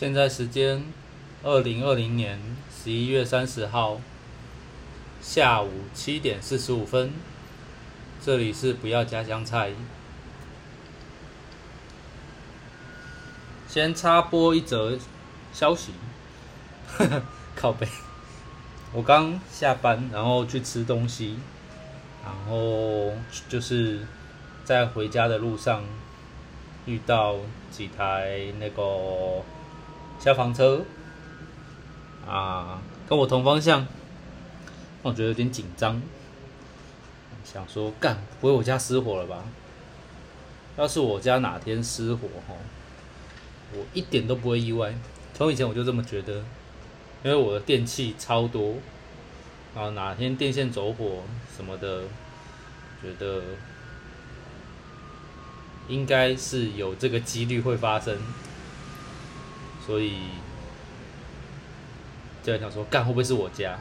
现在时间二零二零年十一月三十号下午七点四十五分，这里是不要加香菜。先插播一则消息，靠背。我刚下班，然后去吃东西，然后就是在回家的路上遇到几台那个消防车啊，跟我同方向，我觉得有点紧张，想说干不会我家失火了吧？要是我家哪天失火吼，我一点都不会意外。从以前我就这么觉得。因为我的电器超多，然后哪天电线走火什么的，觉得应该是有这个几率会发生，所以就想说，干会不会是我家？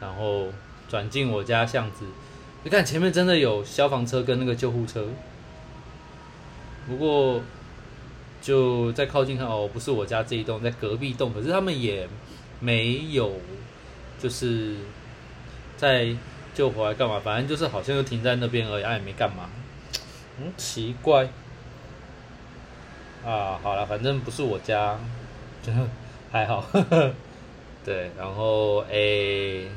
然后转进我家巷子，你看前面真的有消防车跟那个救护车，不过。就在靠近看哦，不是我家这一栋，在隔壁栋，可是他们也没有，就是在救火来干嘛？反正就是好像就停在那边而已，也没干嘛。嗯，奇怪。啊，好了，反正不是我家，就 还好。对，然后诶，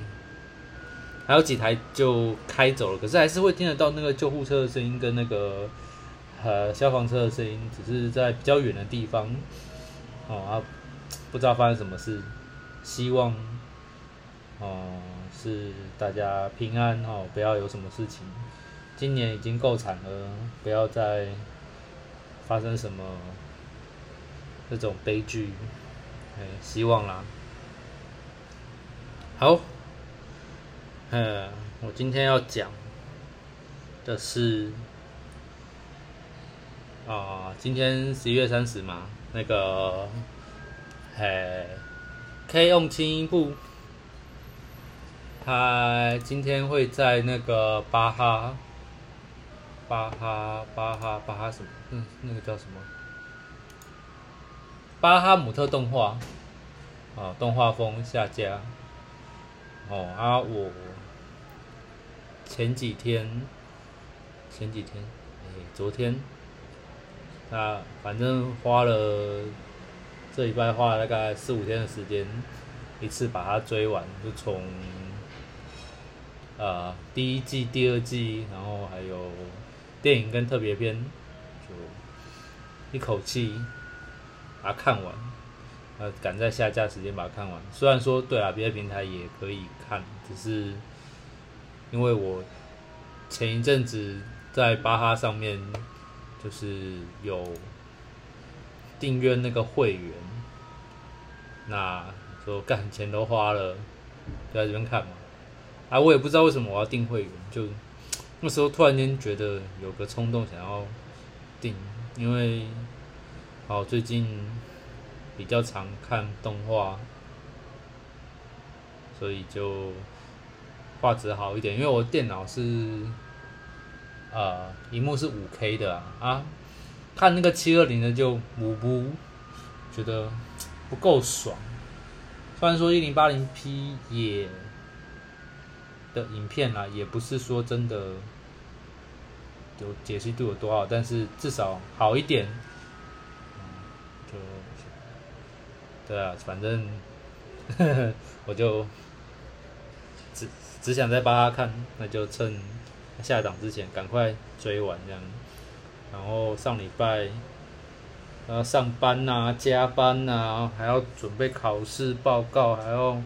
还有几台就开走了，可是还是会听得到那个救护车的声音跟那个。呃，消防车的声音只是在比较远的地方，哦啊，不知道发生什么事，希望哦是大家平安哦，不要有什么事情。今年已经够惨了，不要再发生什么这种悲剧，哎，希望啦。好，嗯，我今天要讲的是。啊，今天十一月三十嘛，那个，嘿，K 用轻音部，他今天会在那个巴哈，巴哈巴哈巴哈什么？嗯，那个叫什么？巴哈姆特动画，啊，动画风下架。哦啊，我前几天，前几天，哎，昨天。那反正花了这礼拜花了大概四五天的时间，一次把它追完，就从呃第一季、第二季，然后还有电影跟特别篇，就一口气把它看完，呃赶在下架时间把它看完。虽然说对啊，别的平台也可以看，只是因为我前一阵子在巴哈上面。就是有订阅那个会员，那说干钱都花了，就在这边看嘛。啊，我也不知道为什么我要订会员，就那时候突然间觉得有个冲动想要订，因为好最近比较常看动画，所以就画质好一点，因为我电脑是。呃，荧幕是五 K 的啊，看那个七二零的就五不觉得不够爽。虽然说一零八零 P 也的影片啦，也不是说真的有解析度有多好，但是至少好一点。就对啊，反正呵 呵我就只只想再帮他看，那就趁。下档之前赶快追完这样，然后上礼拜，呃，上班呐，加班呐，还要准备考试报告，还要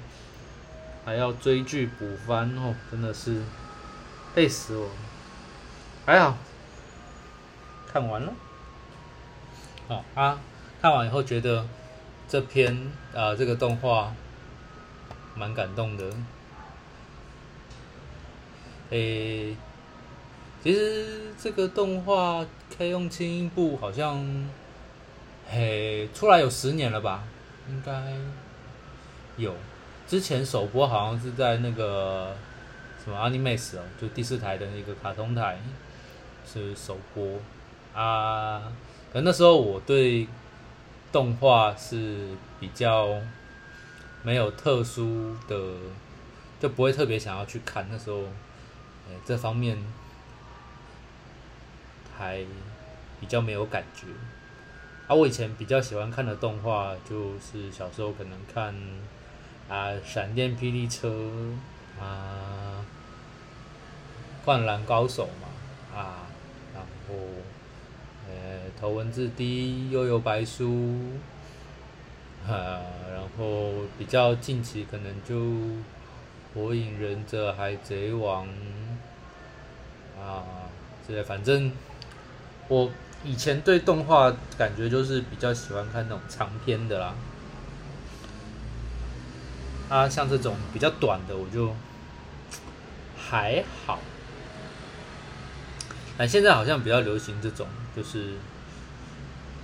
还要追剧补番哦，真的是累死我。还好，看完了。好啊，看完以后觉得这篇啊这个动画蛮感动的，诶。其实这个动画可以用轻音部，好像嘿出来有十年了吧？应该有。之前首播好像是在那个什么 Animax 哦，就第四台的那个卡通台是首播啊。可那时候我对动画是比较没有特殊的，就不会特别想要去看。那时候，呃，这方面还比较没有感觉。啊，我以前比较喜欢看的动画，就是小时候可能看啊《闪电霹雳车》啊，《灌篮高手》嘛，啊，然后。呃，头文字 D、悠悠白书，啊，然后比较近期可能就火影忍者、海贼王，啊，这些反正我以前对动画感觉就是比较喜欢看那种长篇的啦，啊，像这种比较短的我就还好。但现在好像比较流行这种，就是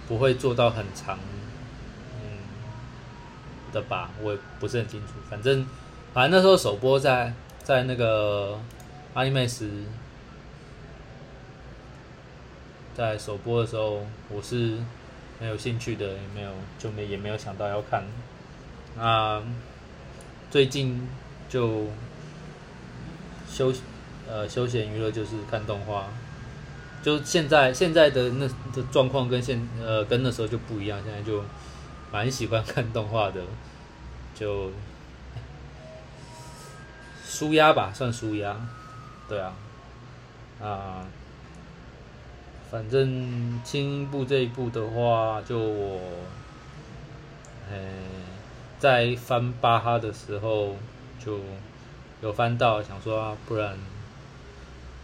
不会做到很长，嗯的吧，我也不是很清楚。反正反正那时候首播在在那个阿尼美斯，在首播的时候，我是没有兴趣的，也没有就没也没有想到要看。啊，最近就休呃休闲娱乐就是看动画。就现在现在的那的状况跟现呃跟那时候就不一样，现在就蛮喜欢看动画的，就舒压吧，算舒压，对啊，啊，反正轻音部这一部的话，就我，呃，在翻巴哈的时候就有翻到，想说不然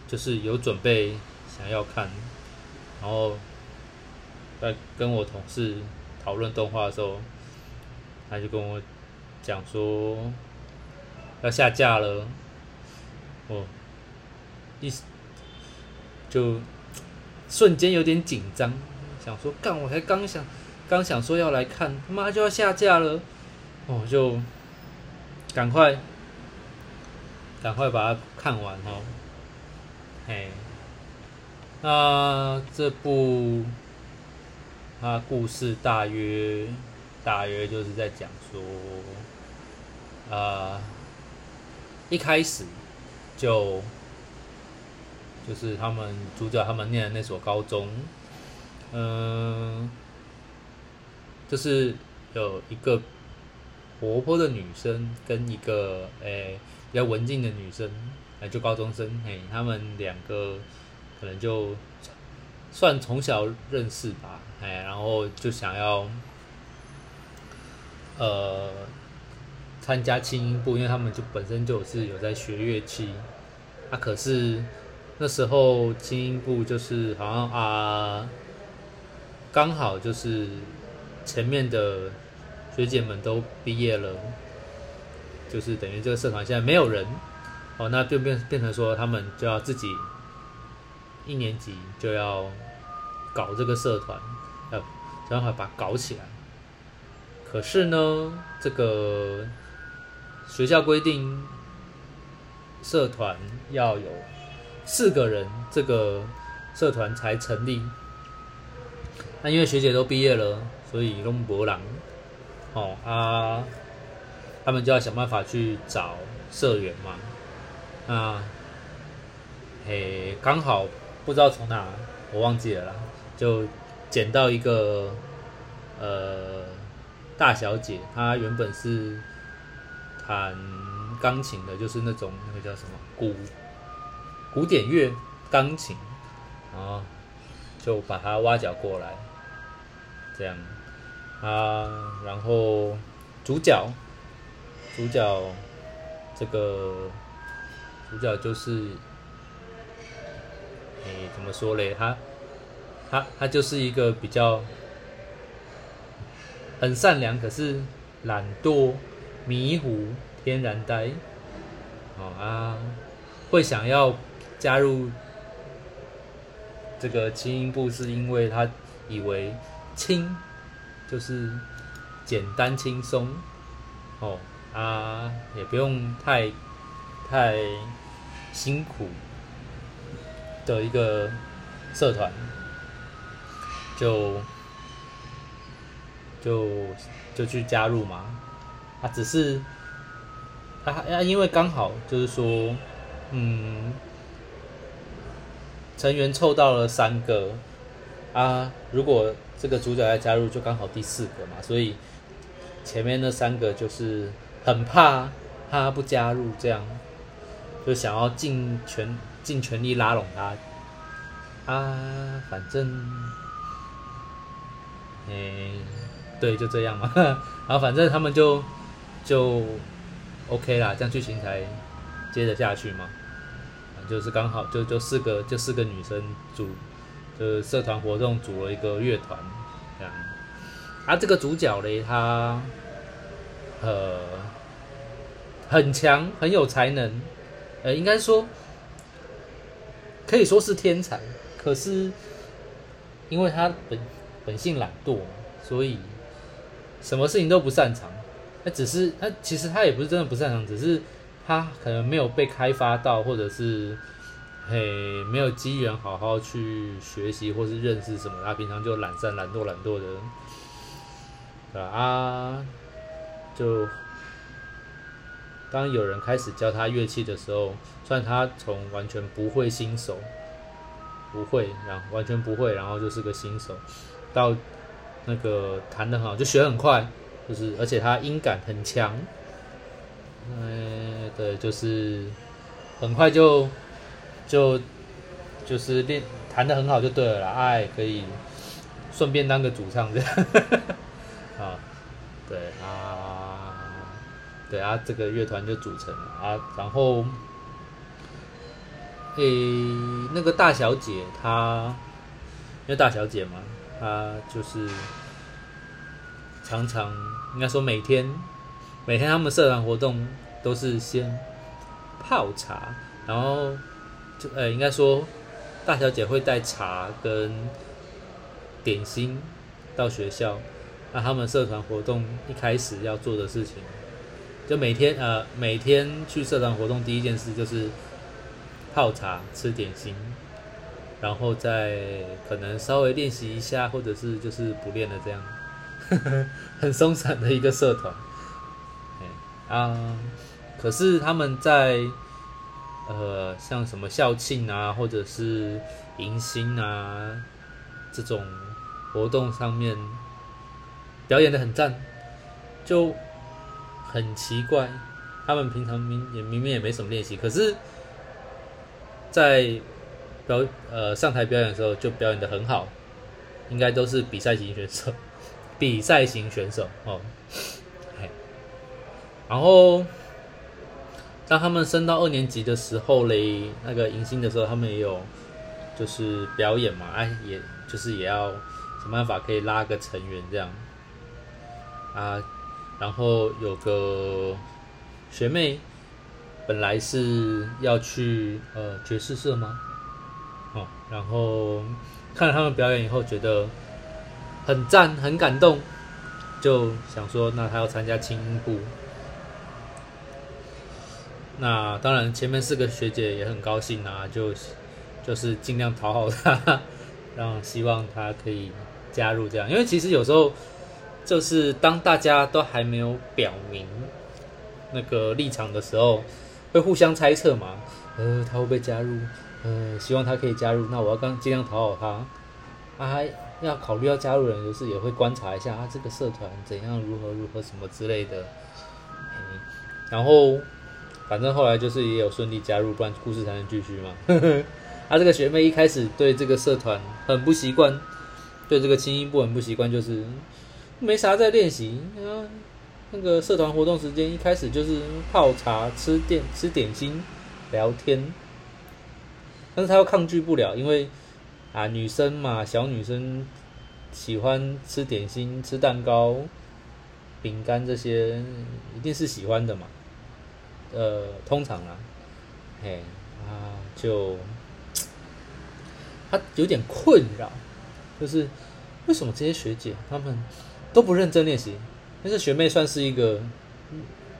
就是有准备。想要看，然后在跟我同事讨论动画的时候，他就跟我讲说要下架了，我，一就瞬间有点紧张，想说干，我才刚想刚想说要来看，他妈就要下架了，哦，就赶快赶快把它看完哦，嘿。那这部，它故事大约大约就是在讲说，啊，一开始就就是他们主角他们念的那所高中，嗯，就是有一个活泼的女生跟一个诶比较文静的女生，哎，就高中生，嘿，他们两个。可能就算从小认识吧，哎，然后就想要呃参加轻音部，因为他们就本身就是有在学乐器，啊，可是那时候轻音部就是好像啊刚好就是前面的学姐们都毕业了，就是等于这个社团现在没有人，哦，那就变变成说他们就要自己。一年级就要搞这个社团，要想办法把搞起来。可是呢，这个学校规定社团要有四个人，这个社团才成立。那因为学姐都毕业了，所以龙博朗哦啊，他们就要想办法去找社员嘛。那嘿，刚好。不知道从哪，我忘记了啦。就捡到一个呃大小姐，她原本是弹钢琴的，就是那种那个叫什么古古典乐钢琴，然后就把她挖角过来，这样啊，然后主角主角这个主角就是。诶，怎么说嘞？他，他，他就是一个比较很善良，可是懒惰、迷糊、天然呆。哦啊，会想要加入这个轻音部，是因为他以为轻就是简单轻松。哦啊，也不用太太辛苦。的一个社团，就就就去加入嘛，啊，只是啊啊，因为刚好就是说，嗯，成员凑到了三个啊，如果这个主角要加入，就刚好第四个嘛，所以前面那三个就是很怕他不加入，这样就想要尽全尽全力拉拢他啊，反正，诶。对，就这样嘛，然 后反正他们就就 OK 啦，这样剧情才接着下去嘛。就是刚好就就四个就四个女生组，就是社团活动组了一个乐团这样。啊，这个主角嘞，他呃很强，很有才能，呃，应该说可以说是天才。可是因为他本本性懒惰，所以。什么事情都不擅长，那只是他其实他也不是真的不擅长，只是他可能没有被开发到，或者是嘿没有机缘好好去学习或是认识什么，他平常就懒散、懒惰、懒惰的，啊，就当有人开始教他乐器的时候，虽然他从完全不会新手，不会，然后完全不会，然后就是个新手，到。那个弹得很好，就学很快，就是而且他音感很强，嗯，对，就是很快就就就是练弹的很好就对了啦，哎，可以顺便当个主唱这样，啊，对啊，对啊，这个乐团就组成了啊，然后，诶，那个大小姐她，因为大小姐嘛。她就是常常应该说每天每天他们社团活动都是先泡茶，然后就呃应该说大小姐会带茶跟点心到学校。那他们社团活动一开始要做的事情，就每天呃每天去社团活动第一件事就是泡茶吃点心。然后再可能稍微练习一下，或者是就是不练了这样，很松散的一个社团。啊，可是他们在呃像什么校庆啊，或者是迎新啊这种活动上面表演的很赞，就很奇怪。他们平常明也明明也没什么练习，可是，在表呃上台表演的时候就表演的很好，应该都是比赛型选手，比赛型选手哦。然后当他们升到二年级的时候嘞，那个迎新的时候，他们也有就是表演嘛，哎，也就是也要想办法可以拉个成员这样啊。然后有个学妹本来是要去呃爵士社吗？哦，然后看了他们表演以后，觉得很赞，很感动，就想说，那他要参加轻音部。那当然，前面四个学姐也很高兴啊，就就是尽量讨好他，让希望他可以加入这样。因为其实有时候就是当大家都还没有表明那个立场的时候，会互相猜测嘛，呃，他会不会加入？呃，希望他可以加入，那我要刚尽量讨好他，啊，要考虑要加入人，就是也会观察一下啊，这个社团怎样，如何如何什么之类的，然后反正后来就是也有顺利加入，不然故事才能继续嘛。啊，这个学妹一开始对这个社团很不习惯，对这个轻音部很不习惯，就是没啥在练习啊，那个社团活动时间一开始就是泡茶、吃点吃点心、聊天。但是他又抗拒不了，因为啊，女生嘛，小女生喜欢吃点心、吃蛋糕、饼干这些，一定是喜欢的嘛。呃，通常啊，嘿啊，就他有点困扰，就是为什么这些学姐她们都不认真练习？但是学妹算是一个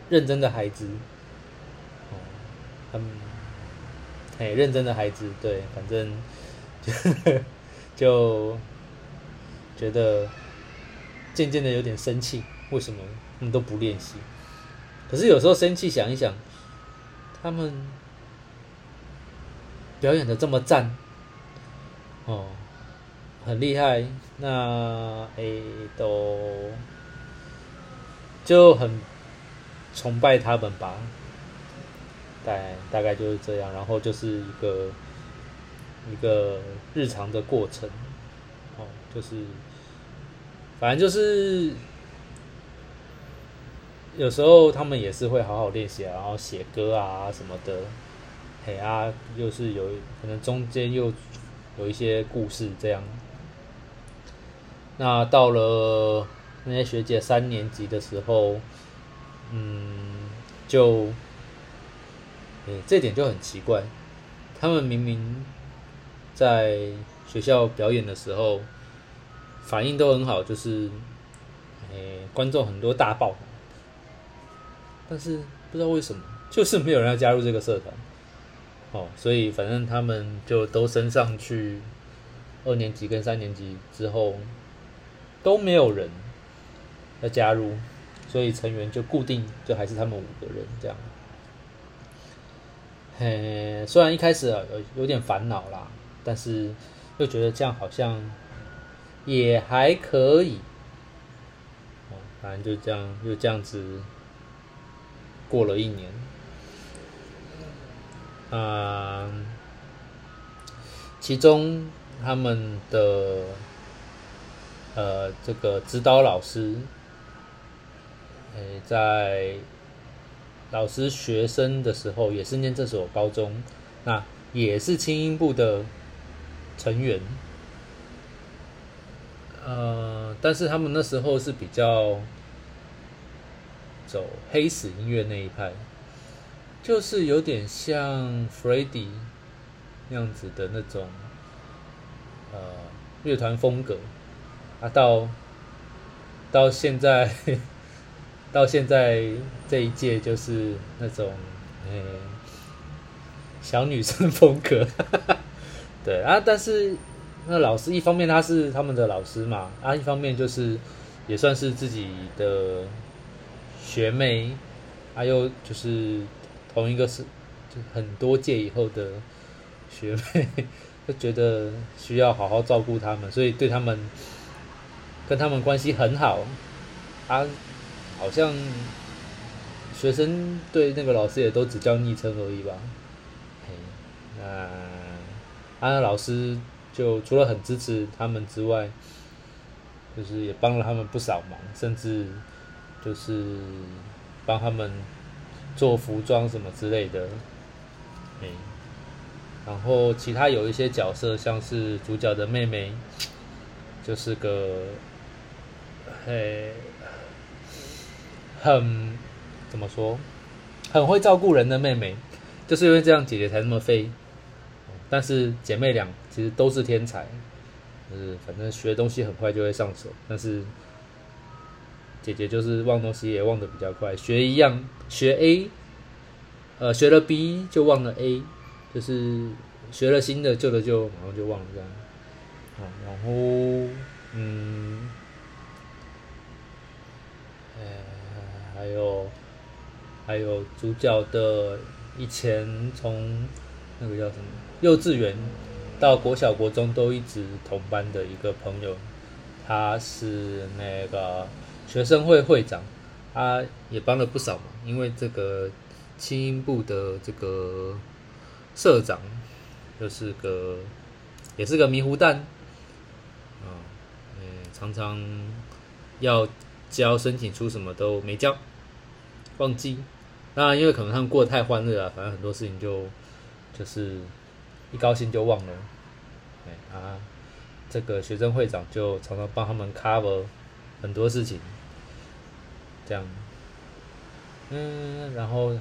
认真的孩子，哦，他们。嘿，认真的孩子，对，反正就就觉得渐渐的有点生气，为什么他们都不练习？可是有时候生气想一想，他们表演的这么赞，哦，很厉害，那诶都就很崇拜他们吧。大大概就是这样，然后就是一个一个日常的过程，哦，就是反正就是有时候他们也是会好好练习，然后写歌啊什么的，嘿啊，又是有可能中间又有一些故事这样。那到了那些学姐三年级的时候，嗯，就。诶，这点就很奇怪，他们明明在学校表演的时候反应都很好，就是诶观众很多大爆，但是不知道为什么就是没有人要加入这个社团，哦，所以反正他们就都升上去二年级跟三年级之后都没有人要加入，所以成员就固定就还是他们五个人这样。嘿，虽然一开始有有点烦恼啦，但是又觉得这样好像也还可以。哦，反正就这样，就这样子过了一年。嗯，其中他们的呃这个指导老师，诶，在。老师学生的时候也是念这所高中，那也是轻音部的成员，呃，但是他们那时候是比较走黑死音乐那一派，就是有点像 Freddie 那样子的那种呃乐团风格，啊，到到现在。到现在这一届就是那种，诶，小女生风格，对啊，但是那老师一方面他是他们的老师嘛，啊，一方面就是也算是自己的学妹，还有就是同一个是就很多届以后的学妹，就觉得需要好好照顾他们，所以对他们跟他们关系很好，啊。好像学生对那个老师也都只叫昵称而已吧。那安老师就除了很支持他们之外，就是也帮了他们不少忙，甚至就是帮他们做服装什么之类的。然后其他有一些角色，像是主角的妹妹，就是个嘿。很怎么说？很会照顾人的妹妹，就是因为这样，姐姐才那么废。但是姐妹俩其实都是天才，就是反正学东西很快就会上手。但是姐姐就是忘东西也忘得比较快，学一样学 A，呃，学了 B 就忘了 A，就是学了新的旧的就然后就忘了这样。好，然后嗯。还有，还有主角的以前从那个叫什么幼稚园到国小国中都一直同班的一个朋友，他是那个学生会会长，他也帮了不少忙，因为这个轻音部的这个社长就是个也是个迷糊蛋，啊，嗯，常常要交申请书什么都没交。忘记，那，因为可能他们过得太欢乐了，反正很多事情就就是一高兴就忘了。哎啊，这个学生会长就常常帮他们 cover 很多事情，这样。嗯，然后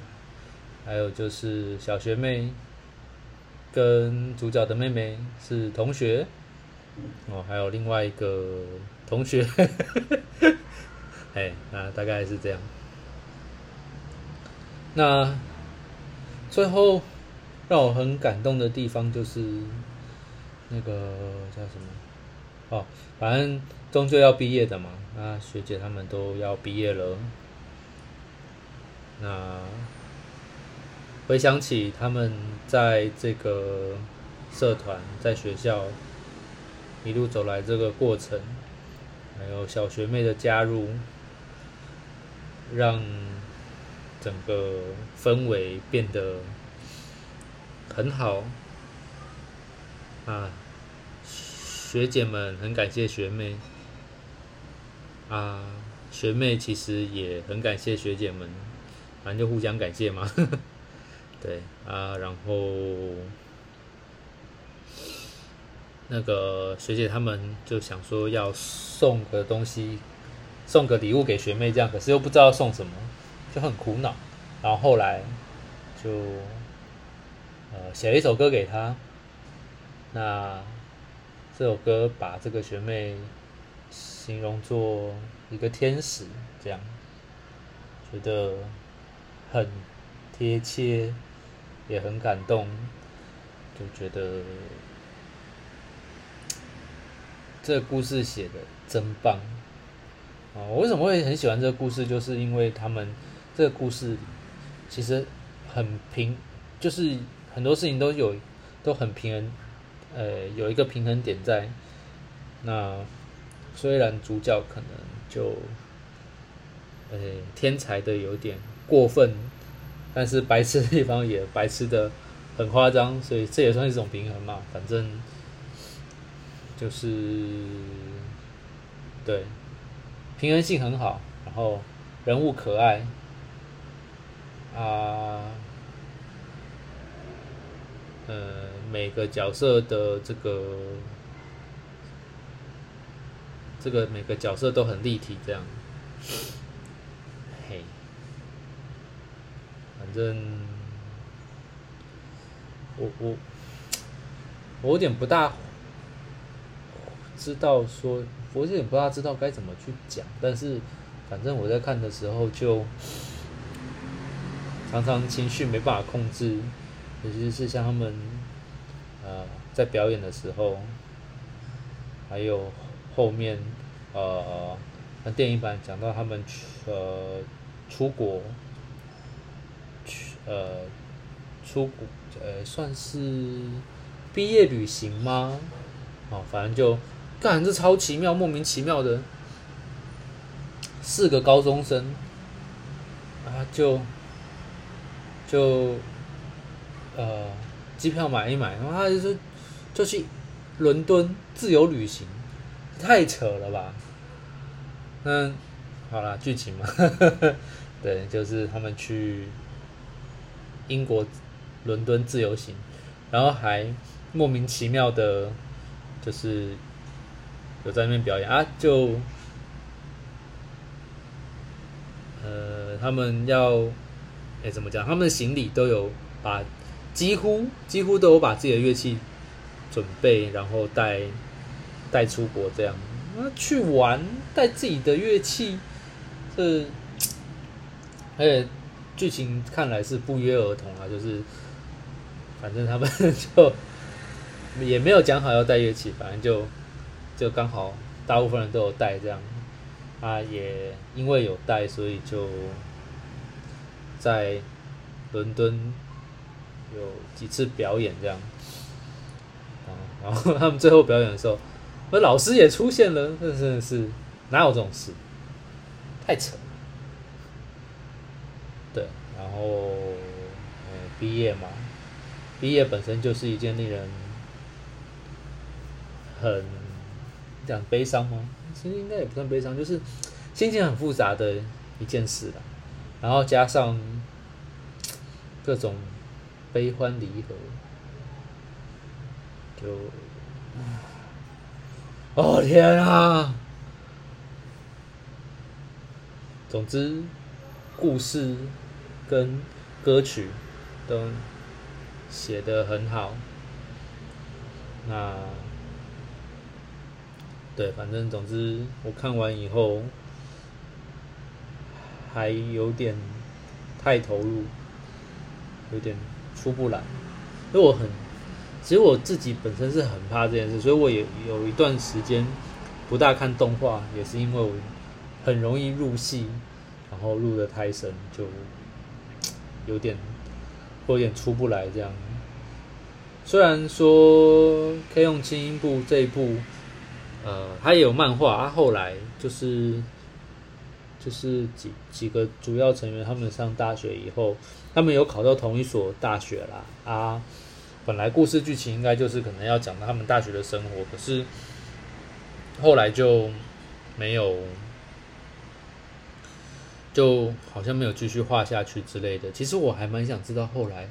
还有就是小学妹跟主角的妹妹是同学，哦，还有另外一个同学，哎，啊，大概是这样。那最后让我很感动的地方就是那个叫什么哦，反正终究要毕业的嘛。那学姐他们都要毕业了，那回想起他们在这个社团在学校一路走来这个过程，还有小学妹的加入，让整个氛围变得很好啊。学姐们很感谢学妹啊，学妹其实也很感谢学姐们，反正就互相感谢嘛。对啊，然后那个学姐他们就想说要送个东西，送个礼物给学妹这样，可是又不知道送什么，就很苦恼。然后后来就呃写了一首歌给她，那。这首歌把这个学妹形容作一个天使，这样觉得很贴切，也很感动，就觉得这个故事写的真棒啊！我为什么会很喜欢这个故事？就是因为他们这个故事其实很平，就是很多事情都有都很平衡。呃，有一个平衡点在。那虽然主角可能就，呃，天才的有点过分，但是白痴的地方也白痴的很夸张，所以这也算一种平衡嘛。反正就是对平衡性很好，然后人物可爱啊。呃，每个角色的这个这个每个角色都很立体，这样，嘿，反正我我我有点不大知道说，我有点不大知道该怎么去讲，但是反正我在看的时候就常常情绪没办法控制。尤其是像他们，呃，在表演的时候，还有后面，呃，那电影版讲到他们呃出国，去呃出国呃算是毕业旅行吗？哦，反正就干这超奇妙，莫名其妙的四个高中生啊，就就。呃，机票买一买，然后他就是就去伦敦自由旅行，太扯了吧？那，好了，剧情嘛，对，就是他们去英国伦敦自由行，然后还莫名其妙的，就是有在那边表演啊，就呃，他们要哎怎么讲？他们的行李都有把。几乎几乎都有把自己的乐器准备，然后带带出国这样，那去玩带自己的乐器，这 而且剧情看来是不约而同啊，就是反正他们就也没有讲好要带乐器，反正就就刚好大部分人都有带这样，啊也因为有带，所以就在伦敦。有几次表演这样，啊，然后他们最后表演的时候，那老师也出现了，真的是哪有这种事？太扯了。对，然后呃，毕业嘛，毕业本身就是一件令人很讲悲伤吗？其实应该也不算悲伤，就是心情很复杂的一件事了。然后加上各种。悲欢离合，就嗯，哦天啊！总之，故事跟歌曲都写的很好。那，对，反正总之，我看完以后还有点太投入，有点。出不来，因为我很其实我自己本身是很怕这件事，所以我也有一段时间不大看动画，也是因为我很容易入戏，然后入的太深，就有点有点出不来这样。虽然说《K 用轻音部》这一部，呃，它也有漫画，它后来就是就是几几个主要成员他们上大学以后，他们有考到同一所大学啦啊。本来故事剧情应该就是可能要讲到他们大学的生活，可是后来就没有，就好像没有继续画下去之类的。其实我还蛮想知道后来。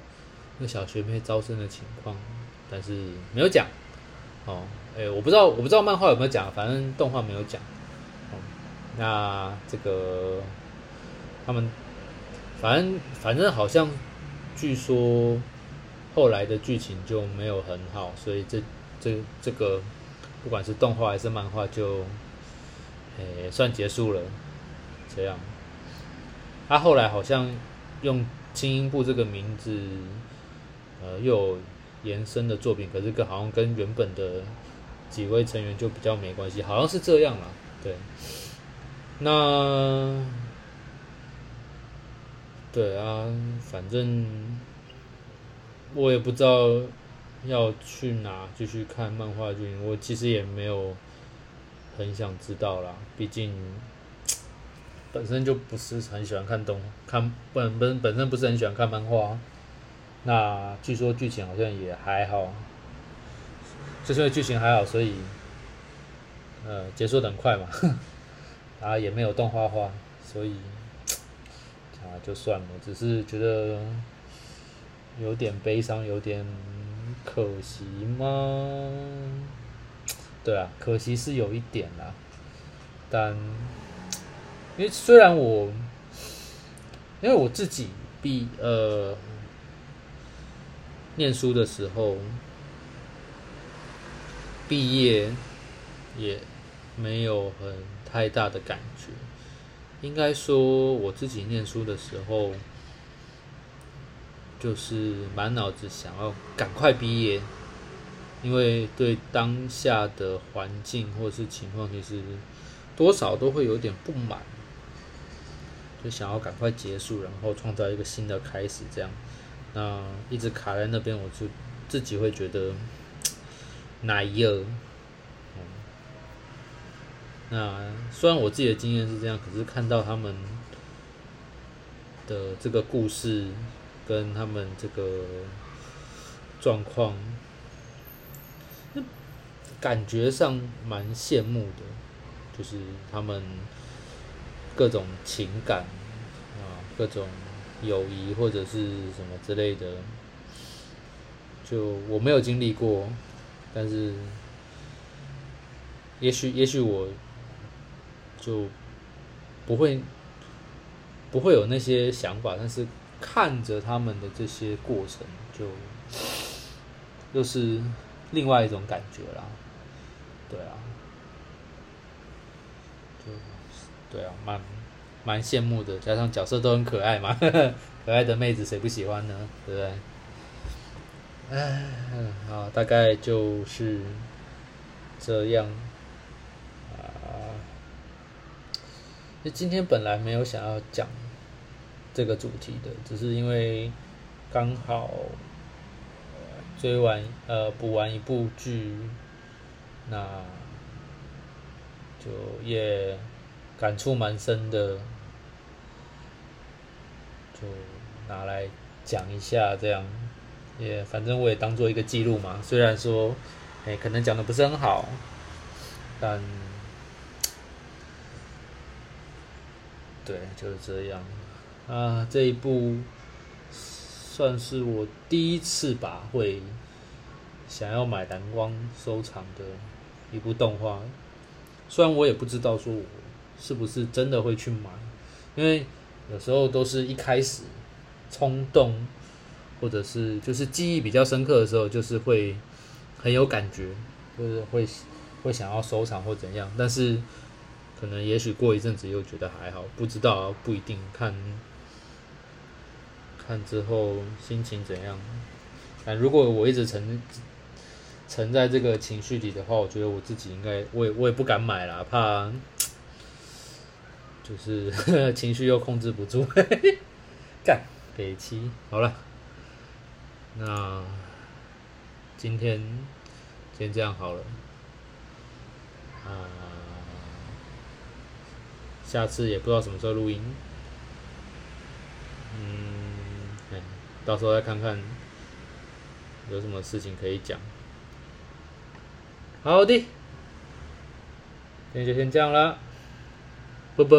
那小学妹招生的情况，但是没有讲哦。哎，我不知道，我不知道漫画有没有讲，反正动画没有讲。哦，那这个他们，反正反正好像据说后来的剧情就没有很好，所以这这这个不管是动画还是漫画，就诶算结束了。这样，他后来好像用轻音部这个名字。呃，又有延伸的作品，可是跟好像跟原本的几位成员就比较没关系，好像是这样啦。对，那对啊，反正我也不知道要去哪继续看漫画剧，我其实也没有很想知道啦，毕竟本身就不是很喜欢看动看本本本身不是很喜欢看漫画。那据说剧情好像也还好，就是因为剧情还好，所以呃结束的很快嘛，然后也没有动画化，所以啊就算了，只是觉得有点悲伤，有点可惜吗？对啊，可惜是有一点啦，但因为虽然我因为我自己毕呃。念书的时候，毕业也没有很太大的感觉。应该说，我自己念书的时候，就是满脑子想要赶快毕业，因为对当下的环境或是情况，其实多少都会有点不满，就想要赶快结束，然后创造一个新的开始，这样。那一直卡在那边，我就自己会觉得奶油。那虽然我自己的经验是这样，可是看到他们的这个故事跟他们这个状况，感觉上蛮羡慕的，就是他们各种情感啊，各种。友谊或者是什么之类的，就我没有经历过，但是也许也许我就不会不会有那些想法，但是看着他们的这些过程，就又是另外一种感觉啦。对啊，对啊，蛮。蛮羡慕的，加上角色都很可爱嘛，可爱的妹子谁不喜欢呢？对不对？哎，好，大概就是这样啊。那今天本来没有想要讲这个主题的，只是因为刚好追完呃补完一部剧，那就也。感触蛮深的，就拿来讲一下，这样也反正我也当做一个记录嘛。虽然说，哎，可能讲的不是很好，但对，就是这样啊。这一部算是我第一次吧，会想要买蓝光收藏的一部动画。虽然我也不知道说我。是不是真的会去买？因为有时候都是一开始冲动，或者是就是记忆比较深刻的时候，就是会很有感觉，就是会会想要收藏或怎样。但是可能也许过一阵子又觉得还好，不知道不一定看看之后心情怎样。但如果我一直沉沉在这个情绪里的话，我觉得我自己应该，我也我也不敢买啦，怕就是 情绪又控制不住，干北七。好了，那今天先这样好了，啊，下次也不知道什么时候录音，嗯，到时候再看看有什么事情可以讲。好的，今天就先这样了，拜拜。